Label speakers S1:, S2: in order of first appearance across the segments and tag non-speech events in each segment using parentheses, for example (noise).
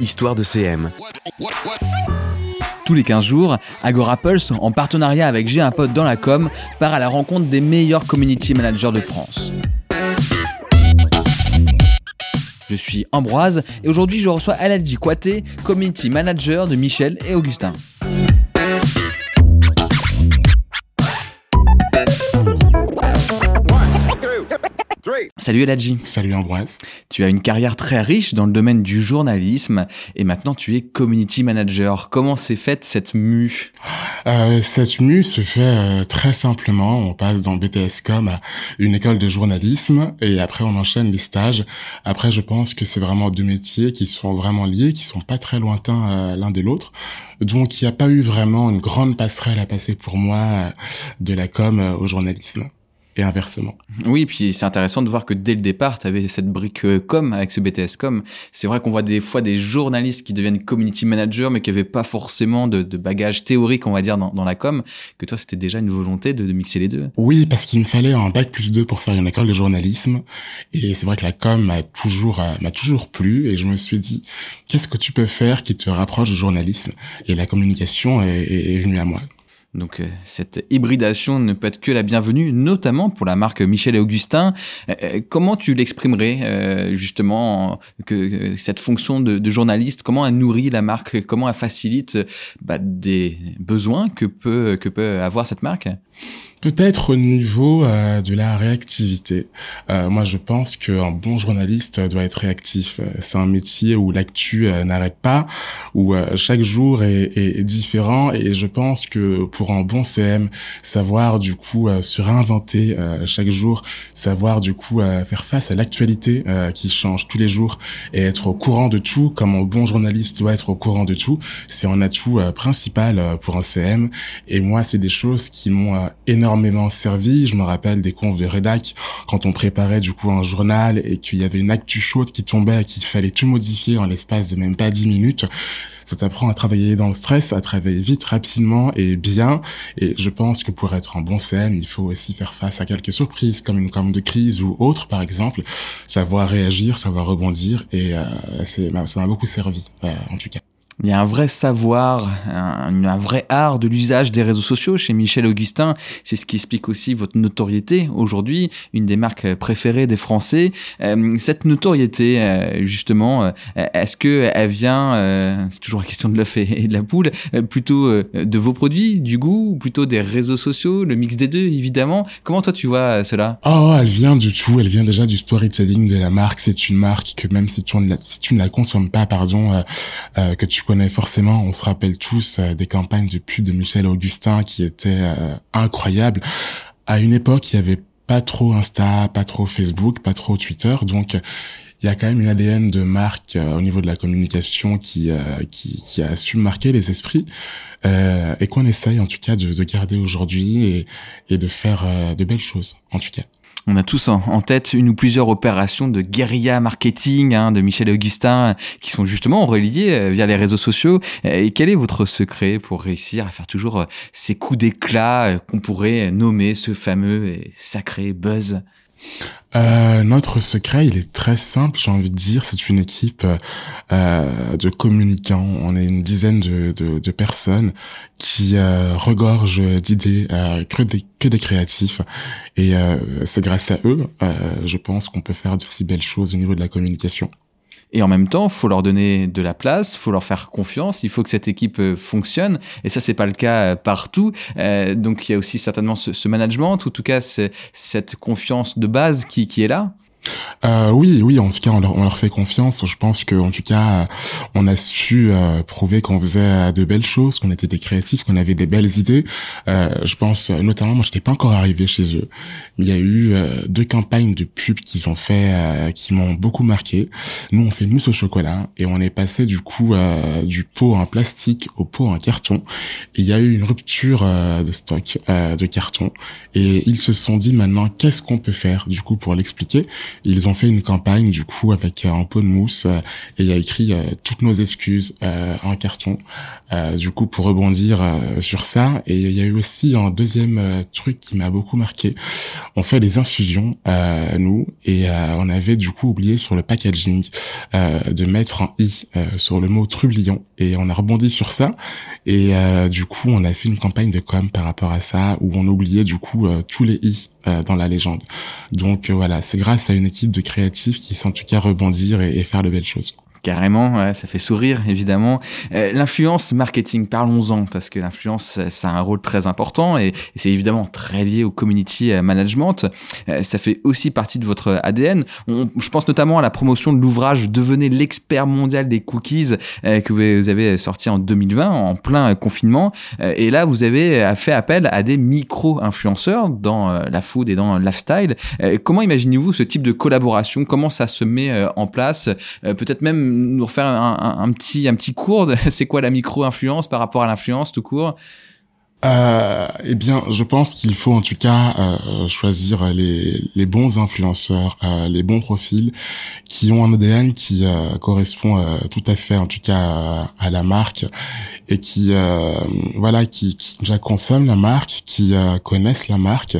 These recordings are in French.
S1: Histoire de CM.
S2: Tous les 15 jours, Agora Pulse, en partenariat avec J'ai un pote dans la com, part à la rencontre des meilleurs community managers de France. Je suis Ambroise et aujourd'hui je reçois Aladji Kouate, community manager de Michel et Augustin. Salut Eladji.
S3: Salut Ambroise.
S2: Tu as une carrière très riche dans le domaine du journalisme et maintenant tu es community manager. Comment s'est faite cette mue?
S3: Euh, Cette mue se fait euh, très simplement. On passe dans BTScom à une école de journalisme et après on enchaîne les stages. Après je pense que c'est vraiment deux métiers qui sont vraiment liés, qui sont pas très lointains euh, l'un de l'autre. Donc il n'y a pas eu vraiment une grande passerelle à passer pour moi euh, de la com au journalisme et inversement.
S2: Oui, puis c'est intéressant de voir que dès le départ, tu avais cette brique euh, com avec ce BTS com. C'est vrai qu'on voit des fois des journalistes qui deviennent community managers, mais qui n'avaient pas forcément de, de, bagage théorique, on va dire, dans, dans la com. Que toi, c'était déjà une volonté de, de, mixer les deux.
S3: Oui, parce qu'il me fallait un bac plus deux pour faire une école de journalisme. Et c'est vrai que la com m'a toujours, euh, m'a toujours plu. Et je me suis dit, qu'est-ce que tu peux faire qui te rapproche du journalisme? Et la communication est, est, est venue à moi.
S2: Donc euh, cette hybridation ne peut être que la bienvenue, notamment pour la marque Michel et Augustin. Euh, euh, comment tu l'exprimerais justement que cette fonction de, journaliste, comment elle nourrit la marque, comment elle facilite bah, des besoins que peut que peut avoir cette marque?
S3: Peut-être au niveau euh, de la réactivité. Euh, moi, je pense qu'un bon journaliste doit être réactif. C'est un métier où l'actu euh, n'arrête pas, où chaque jour est, est, différent. Et je pense que pour un bon CM, savoir du coup se réinventer chaque jour, savoir du coup faire face à l'actualité qui change tous les jours et être au courant de tout, comme un bon journaliste doit être au courant de tout, c'est un atout principal pour un CM. Et moi, c'est des choses qui m'ont énormément énormément servi. Je me rappelle des confs de rédac quand on préparait du coup un journal et qu'il y avait une actu chaude qui tombait et qu'il fallait tout modifier en l'espace de même pas dix minutes. Ça t'apprend à travailler dans le stress, à travailler vite, rapidement et bien. Et je pense que pour être un bon CM, il faut aussi faire face à quelques surprises, comme une com de crise ou autre, par exemple. Savoir réagir, savoir rebondir. Et euh, ça m'a beaucoup servi, euh, en tout cas.
S2: Il y a un vrai savoir, un, vrai art de l'usage des réseaux sociaux chez Michel Augustin. C'est ce qui explique aussi votre notoriété aujourd'hui, une des marques préférées des Français. Euh, cette notoriété, euh, justement, euh, est-ce que elle vient, c'est toujours la question de l'œuf et, de la poule, plutôt de vos produits, du goût, ou plutôt des réseaux sociaux, le mix des deux, évidemment. Comment toi tu vois cela?
S3: Oh, elle vient du tout. Elle vient déjà du storytelling de la marque. C'est une marque que même si tu, si tu ne la consommes pas, pardon, que tu connaît forcément, on se rappelle tous euh, des campagnes de pub de Michel Augustin qui étaient euh, incroyables. À une époque, il y avait pas trop Insta, pas trop Facebook, pas trop Twitter, donc il y a quand même une ADN de marque euh, au niveau de la communication qui, euh, qui, qui a su marquer les esprits euh, et qu'on essaye en tout cas de, de garder aujourd'hui et, et de faire de belles choses en tout cas.
S2: On a tous en tête une ou plusieurs opérations de guérilla marketing hein, de Michel Augustin qui sont justement reliées via les réseaux sociaux. Et quel est votre secret pour réussir à faire toujours ces coups d'éclat qu'on pourrait nommer ce fameux et sacré buzz?
S3: Euh, notre secret, il est très simple, j'ai envie de dire. C'est une équipe euh, de communicants. On est une dizaine de, personnes qui euh, regorgent d'idées, euh, que, des, que des créatifs. Et c'est grâce à eux, je pense, qu'on peut faire de si belles choses au niveau de la communication.
S2: Et en même temps, faut leur donner de la place, faut leur faire confiance. Il faut que cette équipe euh, fonctionne. Et ça, c'est pas le cas euh, partout. Euh, donc, il y a aussi certainement ce, ce management, ou en tout cas, cette confiance de base qui, qui est là.
S3: Euh, oui, oui, en tout cas, on leur, on leur fait confiance. Je pense que, en tout cas, on a su euh, prouver qu'on faisait de belles choses, qu'on était des créatifs, qu'on avait des belles idées. Euh, je pense, notamment, moi, je n'étais pas encore arrivé chez eux. Il y a eu euh, deux campagnes de pub qu'ils ont fait, euh, qui m'ont beaucoup marqué. Nous, on fait mousse au chocolat et on est passé du coup euh, du pot en plastique au pot en carton. Et il y a eu une rupture de stock de carton et ils se sont dit maintenant, qu'est-ce qu'on peut faire du coup pour l'expliquer? Ils ont fait une campagne du coup avec un pot de mousse et il a écrit toutes nos excuses en carton. du coup pour rebondir sur ça et il y a eu aussi un deuxième truc qui m'a beaucoup marqué. On fait des infusions nous et on avait du coup oublié sur le packaging de mettre un i sur le mot trublion et on a rebondi sur ça et du coup on a fait une campagne de com par rapport à ça où on oubliait du coup tous les i euh, dans la légende. Donc euh, voilà, c'est grâce à une équipe de créatifs qui sait en tout cas rebondir et faire de belles choses.
S2: Carrément, ça fait sourire évidemment. Euh, l'influence marketing, parlons-en parce que l'influence, ça a un rôle très important et, c'est évidemment très lié au community euh, management. Euh, ça fait aussi partie de votre ADN. je pense notamment à la promotion de l'ouvrage Devenez l'expert mondial des cookies que vous avez sorti en 2020 en plein confinement. et là, vous avez fait appel à des micro-influenceurs dans la food et dans le lifestyle. comment imaginez-vous ce type de collaboration? Comment ça se met en place? Peut-être même nous refaire un, petit, un petit cours (laughs) c'est quoi la micro-influence par rapport à l'influence tout court
S3: euh, eh bien, je pense qu'il faut en tout cas euh, choisir les, les bons influenceurs, euh, les bons profils qui ont un ADN qui euh, correspond euh, tout à fait, en tout cas, à la marque et qui, voilà, qui, qui, déjà consomment la marque, qui connaissent la marque.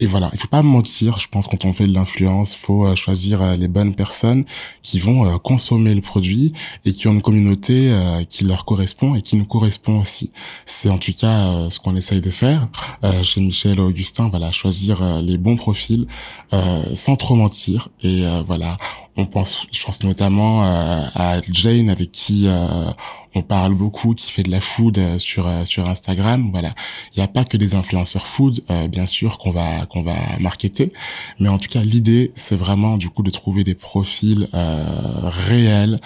S3: Et voilà, il faut pas mentir. Je pense quand on fait de l'influence, faut choisir les bonnes personnes qui vont consommer le produit et qui ont une communauté qui leur correspond et qui nous correspond aussi. C'est en tout cas ce qu'on essaye de faire euh, chez Michel Augustin, voilà, choisir euh, les bons profils euh, sans trop mentir. Et voilà, on pense, je pense notamment à Jane avec qui on parle beaucoup, qui fait de la food sur sur Instagram. Voilà, il n'y a pas que des influenceurs food, bien sûr qu'on va qu'on va marketer, mais en tout cas l'idée c'est vraiment du coup de trouver des profils réels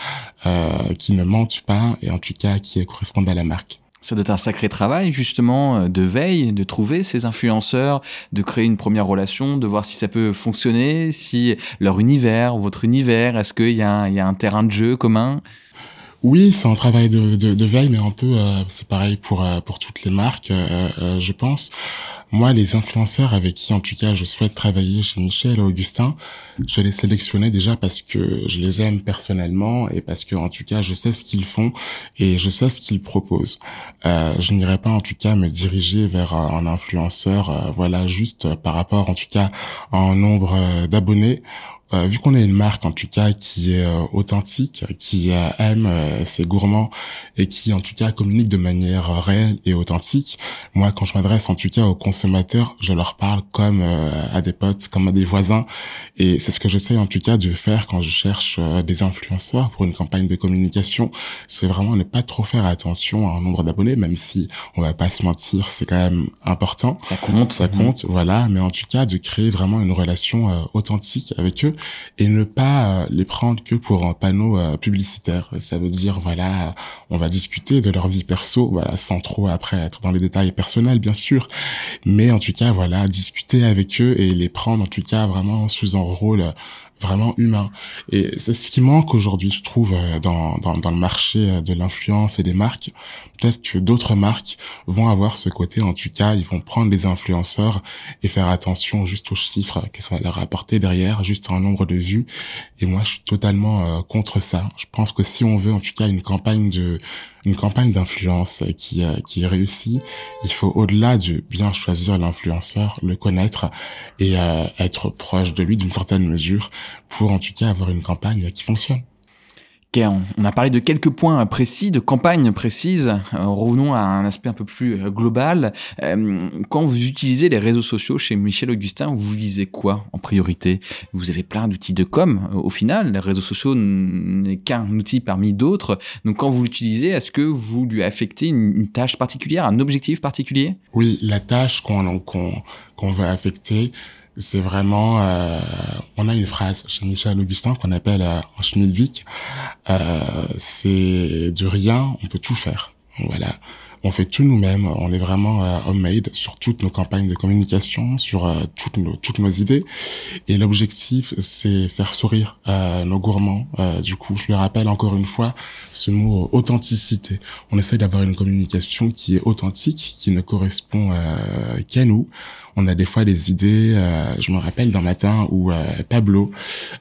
S3: qui ne mentent pas et en tout cas qui correspondent à la marque.
S2: Ça doit être un sacré travail justement euh, de veille, de trouver ces influenceurs, de créer une première relation, de voir si ça peut fonctionner, si leur univers, votre univers, est-ce qu'il y, a un terrain de jeu commun?
S3: Oui, c'est un travail de, veille, mais un peu, euh, c'est pareil pour euh, pour toutes les marques, je pense. Moi, les influenceurs avec qui, en tout cas, je souhaite travailler chez Michel et Augustin, je les sélectionnais déjà parce que je les aime personnellement et parce que, en tout cas, je sais ce qu'ils font et je sais ce qu'ils proposent. Euh, je n'irai pas, en tout cas, me diriger vers un influenceur, euh, voilà, juste par rapport, en tout cas, à un nombre euh, d'abonnés euh, vu qu'on est une marque en tout cas qui est euh, authentique, qui euh, aime ses gourmands et qui en tout cas communique de manière réelle et authentique, moi quand je m'adresse en tout cas aux consommateurs, je leur parle comme à des potes, comme à des voisins. Et c'est ce que j'essaie en tout cas de faire quand je cherche des influenceurs pour une campagne de communication, c'est vraiment ne pas trop faire attention à un nombre d'abonnés même si on va pas se mentir, c'est quand même important.
S2: Ça compte,
S3: ça compte, voilà, mais en tout cas de créer vraiment une relation authentique avec eux et ne pas euh, les prendre que pour un panneau euh, publicitaire. Ça veut dire voilà, on va discuter de leur vie perso, voilà, sans trop après être dans les détails personnels bien sûr, mais en tout cas voilà, discuter avec eux et les prendre en tout cas vraiment sous un rôle vraiment humain. Et c'est ce qui manque aujourd'hui, je trouve, euh, dans, dans, dans le marché de l'influence et des marques peut-être que d'autres marques vont avoir ce côté, en tout cas, ils vont prendre les influenceurs et faire attention juste aux chiffres ça va leur apporter derrière, juste un nombre de vues. Et moi, je suis totalement euh, contre ça. Je pense que si on veut, en tout cas, une campagne de une campagne d'influence qui euh, qui réussit, il faut au-delà de bien choisir l'influenceur, le connaître et euh, être proche de lui d'une certaine mesure pour en tout cas avoir une campagne qui fonctionne.
S2: On a parlé de quelques points précis, de campagnes précises. Euh, revenons à un aspect un peu plus euh, global. Euh, quand vous utilisez les réseaux sociaux chez Michel Augustin, vous visez quoi en priorité? Vous avez plein d'outils de com. Au final, les réseaux sociaux n'est qu'un outil parmi d'autres. Donc quand vous l'utilisez, est-ce que vous lui affectez une, tâche particulière, un objectif particulier?
S3: Oui, la tâche qu'on qu'on va affecter, c'est vraiment, euh, on a une phrase chez Michel Augustin qu'on appelle euh, en Schmidwick, euh, c'est du rien, on peut tout faire. Voilà. On fait tout nous-mêmes. On est vraiment euh, homemade sur toutes nos campagnes de communication, sur euh, toutes nos toutes nos idées. Et l'objectif, c'est faire sourire euh, nos gourmands. du coup, je le rappelle encore une fois, ce mot authenticité. On essaie d'avoir une communication qui est authentique, qui ne correspond qu'à nous on a des fois des idées. Euh, je me rappelle d'un matin où euh, Pablo,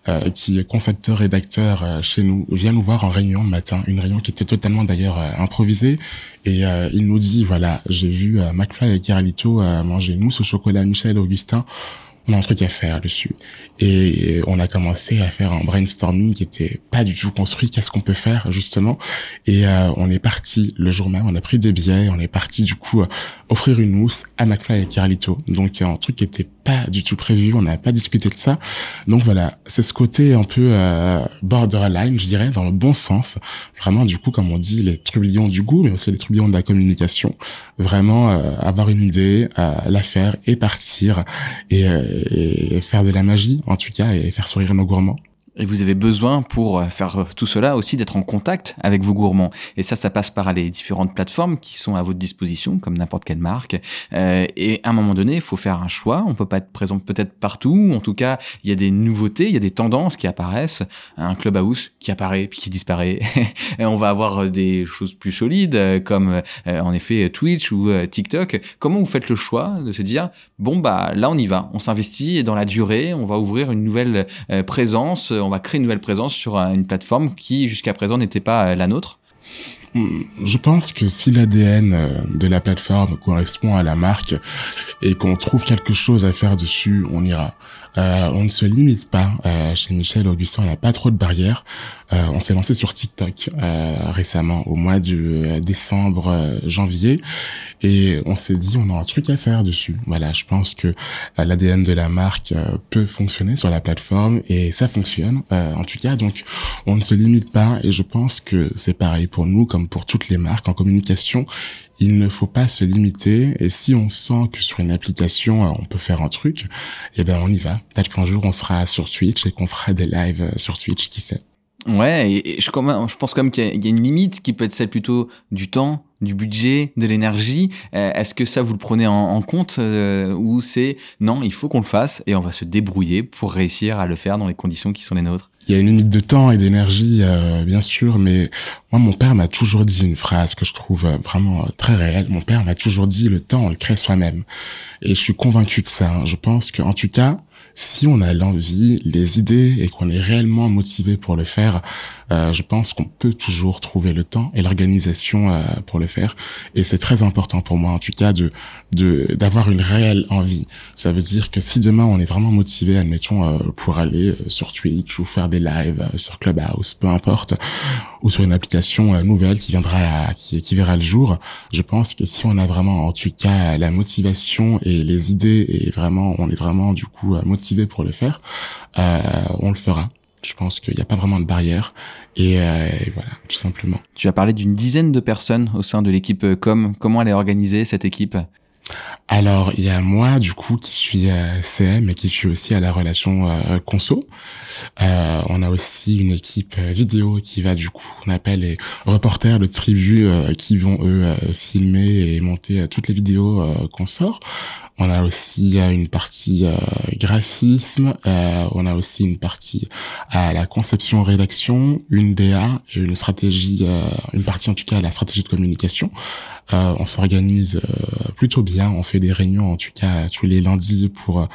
S3: euh, qui est concepteur rédacteur chez nous, vient nous voir en réunion le matin, une réunion qui était totalement d'ailleurs improvisée, et il nous dit voilà, j'ai vu McFly et Carlito manger mousse au chocolat Michel Augustin on a un truc à faire dessus. Et on a commencé à faire un brainstorming qui était pas du tout construit. Qu'est-ce qu'on peut faire justement? Et euh, on est parti le jour même. On a pris des billets. On est parti du coup euh, offrir une mousse à McFly et Carlito. Donc un truc qui était pas du tout prévu. On n'a pas discuté de ça. Donc voilà, c'est ce côté un peu euh, borderline, je dirais, dans le bon sens. Vraiment du coup, comme on dit, les trublions du goût, mais aussi les trublions de la communication. Vraiment avoir une idée, la faire et partir. Et et faire de la magie, en tout cas, et faire sourire nos gourmands.
S2: Et vous avez besoin pour euh, faire tout cela aussi d'être en contact avec vos gourmands. Et ça, ça passe par les différentes plateformes qui sont à votre disposition, comme n'importe quelle marque. Euh, et à un moment donné, il faut faire un choix. On peut pas être présent peut-être partout. En tout cas, il y a des nouveautés, il y a des tendances qui apparaissent. Un clubhouse qui apparaît puis qui disparaît. (laughs) on va avoir des choses plus solides, euh, comme en effet Twitch ou TikTok. Comment vous faites le choix de se dire bon bah là on y va, on s'investit dans la durée, on va ouvrir une nouvelle présence on va créer une nouvelle présence sur une plateforme qui jusqu'à présent n'était pas euh, la nôtre
S3: je pense que si l'ADN euh, de la plateforme correspond à la marque et qu'on trouve quelque chose à faire dessus, on ira. Euh, on ne se limite pas. Euh, chez Michel Augustin, on n'a pas trop de barrières. Euh, on s'est lancé sur TikTok récemment, au mois de décembre, janvier, et on s'est dit on a un truc à faire dessus. Voilà, je pense que l'ADN de la marque peut fonctionner sur la plateforme et ça fonctionne. en tout cas, donc on ne se limite pas et je pense que c'est pareil pour nous comme pour toutes les marques en communication il ne faut pas se limiter et si on sent que sur une application euh, on peut faire un truc, eh ben on y va. Peut-être qu'un jour on sera sur Twitch et qu'on fera des lives euh, sur Twitch, qui sait.
S2: Ouais, je, pense quand même qu'il y, a une limite qui peut être celle plutôt du temps, du budget, de l'énergie. Euh, est-ce que ça vous le prenez en, compte ou c'est non, il faut qu'on le fasse et on va se débrouiller pour réussir à le faire dans les conditions qui sont les nôtres?
S3: Il y a une limite de temps et d'énergie, euh, bien sûr, mais moi, mon père m'a toujours dit une phrase que je trouve euh, vraiment euh, très réelle. Mon père m'a toujours dit, le temps, on le crée soi-même. Et je suis convaincu de ça. Hein. Je pense qu'en tout cas, si on a l'envie, les idées et qu'on est réellement motivé pour le faire, euh, je pense qu'on peut toujours trouver le temps et l'organisation euh, pour le faire. Et c'est très important pour moi, en tout cas, de d'avoir une réelle envie. Ça veut dire que si demain on est vraiment motivé, admettons, euh, pour aller sur Twitch ou faire des lives sur Clubhouse, peu importe, ou sur une application nouvelle qui viendra, qui, qui verra le jour, je pense que si on a vraiment, en tout cas, la motivation et les idées et vraiment, on est vraiment du coup motivé pour le faire, euh, on le fera. Je pense qu'il n'y a pas vraiment de barrière et, euh, et, voilà, tout simplement.
S2: Tu as parlé d'une dizaine de personnes au sein de l'équipe euh, Com. Comment elle est organisée cette équipe?
S3: Alors, il y a moi, du coup, qui suis euh, CM et qui suis aussi à la relation euh, conso. Euh, on a aussi une équipe vidéo qui va, du coup, on appelle les reporters de tribu qui vont, eux, filmer et monter toutes les vidéos qu'on sort. On a aussi une partie graphisme, on a aussi une partie à la conception rédaction, une DA et une stratégie, une partie en tout cas à la stratégie de communication. on s'organise plutôt bien, on fait des réunions, en tout cas tous les lundis, pour euh,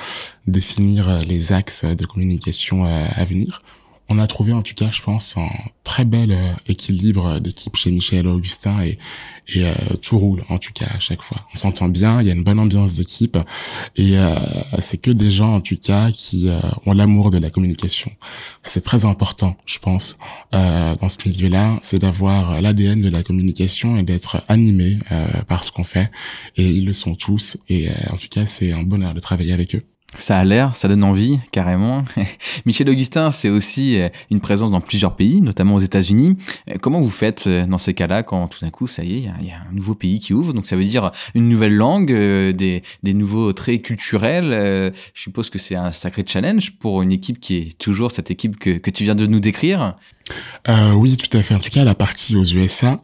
S3: définir euh, les axes de communication euh, à venir. On a trouvé en tout cas, je pense, un très bel équilibre d'équipe chez Michel Augustin et, et tout roule en tout cas à chaque fois. On s'entend bien, il y a une bonne ambiance d'équipe et c'est que des gens en tout cas qui ont l'amour de la communication. C'est très important, je pense, dans ce milieu-là, c'est d'avoir l'ADN de la communication et d'être animé par ce qu'on fait et ils le sont tous et en tout cas c'est un bonheur de travailler avec eux.
S2: Ça a l'air, ça donne envie, carrément. (laughs) Michel Augustin, c'est aussi euh, une présence dans plusieurs pays, notamment aux États-Unis. Euh, comment vous faites euh, dans ces cas-là quand tout d'un coup, ça y est, il y, a un nouveau pays qui ouvre, donc ça veut dire une nouvelle langue, des, des nouveaux traits culturels. Je suppose que c'est un sacré challenge pour une équipe qui est toujours cette équipe que, que tu viens de nous décrire.
S3: euh, Oui, tout à fait. En tout cas, la partie aux USA,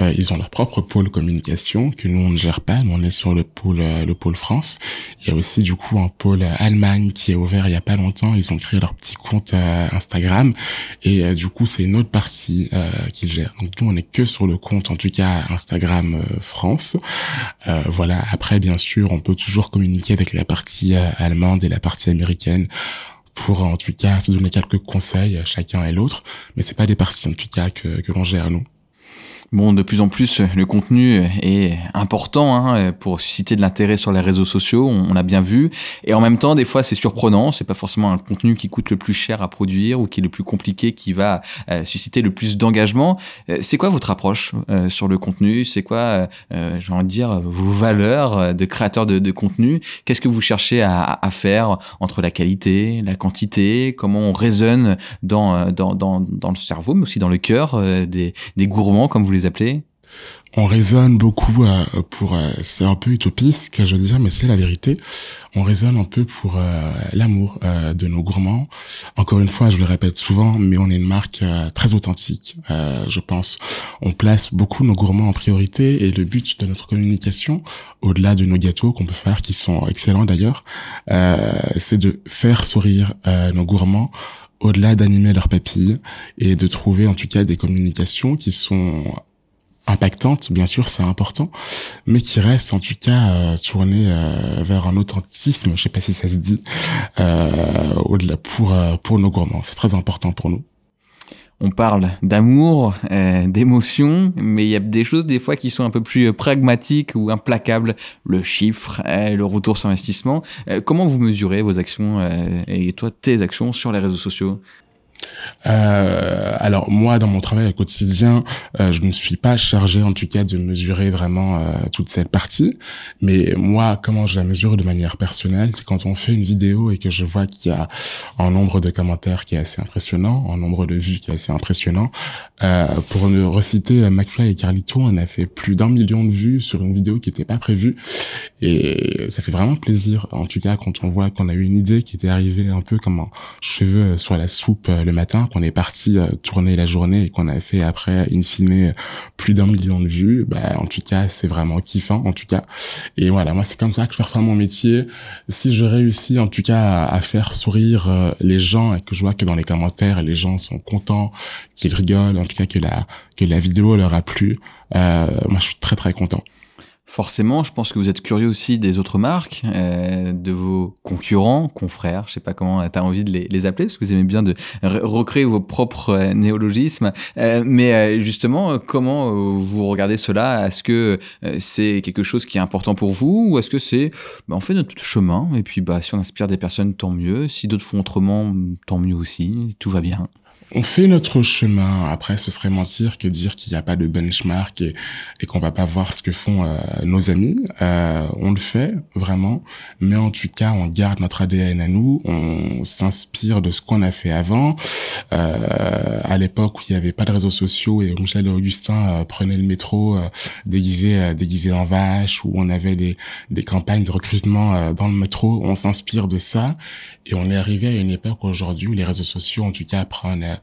S3: euh, ils ont leur propre pôle communication que nous on ne gère pas. Nous on est sur le pôle euh, le pôle France. Il y a aussi du coup un pôle Allemagne qui est ouvert il y a pas longtemps. Ils ont créé leur petit compte Instagram et du coup c'est une autre partie qu'ils gèrent. Donc nous on est que sur le compte en tout cas Instagram France. voilà. Après bien sûr on peut toujours communiquer avec la partie allemande et la partie américaine pour en tout cas se donner quelques conseils chacun et l'autre, mais c'est pas des parties en tout cas que, que l'on gère nous.
S2: Bon, de plus en plus, le contenu est important hein, pour susciter de l'intérêt sur les réseaux sociaux, on, l'a bien vu. Et en même temps, des fois, c'est surprenant. C'est pas forcément un contenu qui coûte le plus cher à produire ou qui est le plus compliqué, qui va euh, susciter le plus d'engagement. Euh, c'est quoi votre approche euh, sur le contenu? C'est quoi, j'ai envie de dire, vos valeurs de créateur de, contenu? Qu'est-ce que vous cherchez à, faire entre la qualité, la quantité? Comment on raisonne dans, dans, dans, dans le cerveau, mais aussi dans le cœur des, des gourmands, comme vous les
S3: on raisonne beaucoup euh, pour euh, c'est un peu utopiste que je veux dire mais c'est la vérité. On raisonne un peu pour euh, l'amour de nos gourmands. Encore une fois je le répète souvent mais on est une marque très authentique. Je pense on place beaucoup nos gourmands en priorité et le but de notre communication au-delà de nos gâteaux qu'on peut faire qui sont excellents d'ailleurs c'est de faire sourire nos gourmands au-delà d'animer leurs papilles et de trouver en tout cas des communications qui sont impactantes, bien sûr, c'est important, mais qui restent en tout cas euh, tournées euh, vers un authentisme, je sais pas si ça se dit, euh, au-delà pour euh, pour nos gourmands. C'est très important pour nous.
S2: On parle d'amour, euh, d'émotion, mais il y a des choses des fois qui sont un peu plus pragmatiques ou implacables. Le chiffre, le retour sur investissement. comment vous mesurez vos actions et toi tes actions sur les réseaux sociaux?
S3: Euh, alors moi, dans mon travail quotidien, euh, je ne suis pas chargé en tout cas de mesurer vraiment euh, toute cette partie. Mais moi, comment je la mesure de manière personnelle, c'est quand on fait une vidéo et que je vois qu'il y a un nombre de commentaires qui est assez impressionnant, un nombre de vues qui est assez impressionnant. Euh, pour ne reciter McFly et Carlito, on a fait plus d'un million de vues sur une vidéo qui n'était pas prévue. Et ça fait vraiment plaisir, en tout cas, quand on voit qu'on a eu une idée qui était arrivée un peu comme un cheveu sur la soupe le matin, qu'on est parti euh, tourner la journée qu'on a fait après, in fine, plus d'un million de vues, bah, en tout cas, c'est vraiment kiffant, en tout cas. Et voilà, moi, c'est comme ça que je perçois mon métier. Si je réussis, en tout cas, à, faire sourire euh, les gens et que je vois que dans les commentaires, les gens sont contents, qu'ils rigolent, en tout cas, que la, que la vidéo leur a plu, euh, moi, je suis très, très content.
S2: Forcément, je pense que vous êtes curieux aussi des autres marques, euh, de vos concurrents, confrères, je sais pas comment tu as envie de les, appeler, parce que vous aimez bien de recréer vos propres euh, néologismes. Euh, mais justement, comment vous regardez cela? Est-ce que c'est quelque chose qui est important pour vous, ou est-ce que c'est, bah, on fait notre chemin, et puis bah, si on inspire des personnes, tant mieux. Si d'autres font autrement, tant mieux aussi. Tout va bien.
S3: On fait notre chemin. Après, ce serait mentir que dire qu'il n'y a pas de benchmark et, qu'on va pas voir ce que font euh, nos amis. Euh, on le fait vraiment, mais en tout cas, on garde notre ADN à nous. On s'inspire de ce qu'on a fait avant. Euh, à l'époque où il n'y avait pas de réseaux sociaux et Michel et Augustin euh, prenaient le métro euh, déguisé déguisé en vache, où on avait des, des campagnes de recrutement dans le métro, on s'inspire de ça et on est arrivé à une époque aujourd'hui où les réseaux sociaux, en tout cas, prennent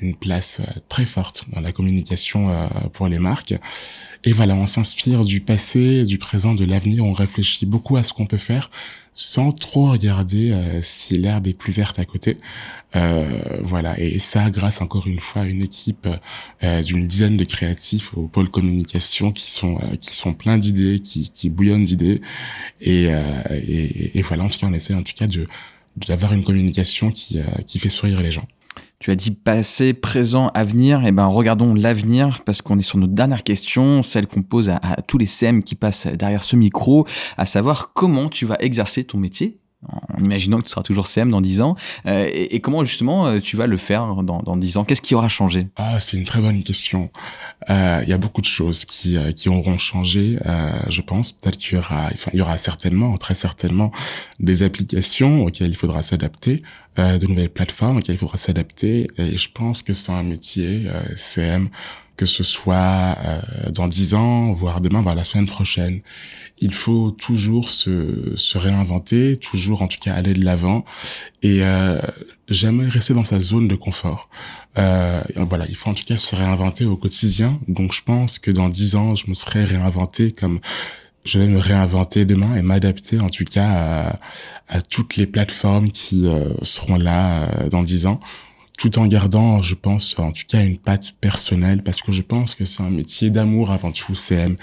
S3: une place euh, très forte dans la communication euh, pour les marques. Et voilà, on s'inspire du passé, du présent, de l'avenir. On réfléchit beaucoup à ce qu'on peut faire sans trop regarder si l'herbe est plus verte à côté. Euh, voilà, et ça grâce encore une fois à une équipe euh, d'une dizaine de créatifs au pôle communication qui sont qui sont pleins d'idées, qui, qui bouillonnent d'idées. Et, et, et, voilà, en tout cas, on essaie en tout cas de d'avoir une communication qui qui fait sourire les gens.
S2: Tu as dit passé, présent, avenir. Eh ben, regardons l'avenir parce qu'on est sur notre dernière question, celle qu'on pose à, tous les CM qui passent derrière ce micro, à savoir comment tu vas exercer ton métier en imaginant que tu seras toujours CM dans 10 ans. Euh, et, comment justement euh, tu vas le faire dans, dans 10 ans? Qu'est-ce qui aura changé?
S3: Ah, c'est une très bonne question. Euh, il y a beaucoup de choses qui, qui auront changé, je pense. Peut-être qu'il y aura, enfin, il y aura certainement, très certainement, des applications auxquelles il faudra s'adapter, de nouvelles plateformes auxquelles il faudra s'adapter. Et je pense que c'est un métier CM que ce soit euh, dans dix ans, voire demain, voire la semaine prochaine. Il faut toujours se, se réinventer, toujours en tout cas aller de l'avant et euh, jamais rester dans sa zone de confort. Euh, voilà, il faut en tout cas se réinventer au quotidien. Donc je pense que dans dix ans, je me serais réinventé comme je vais me réinventer demain et m'adapter en tout cas à, toutes les plateformes qui euh, seront là euh, dans dix ans tout en gardant, je pense, en tout cas une patte personnelle, parce que je pense que c'est un métier d'amour avant tout, CM.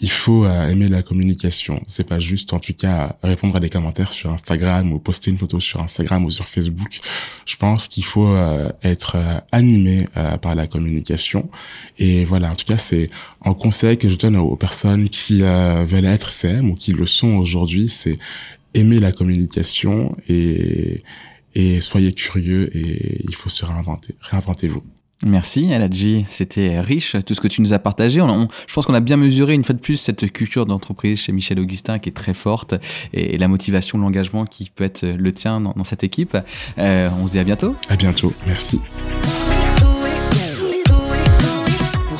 S3: Il faut euh, aimer la communication. C'est pas juste, en tout cas, répondre à des commentaires sur Instagram ou poster une photo sur Instagram ou sur Facebook. Je pense qu'il faut être animé par la communication. Et voilà, en tout cas, c'est un conseil que je donne aux personnes qui veulent être CM ou qui le sont aujourd'hui, c'est aimer la communication et et soyez curieux et il faut se réinventer. Réinventez-vous.
S2: Merci Eladji, c'était riche tout ce que tu nous as partagé. je pense qu'on a bien mesuré une fois de plus cette culture d'entreprise chez Michel Augustin qui est très forte et, la motivation, l'engagement qui peut être le tien dans, cette équipe. Euh, on se dit à bientôt.
S3: À bientôt, merci.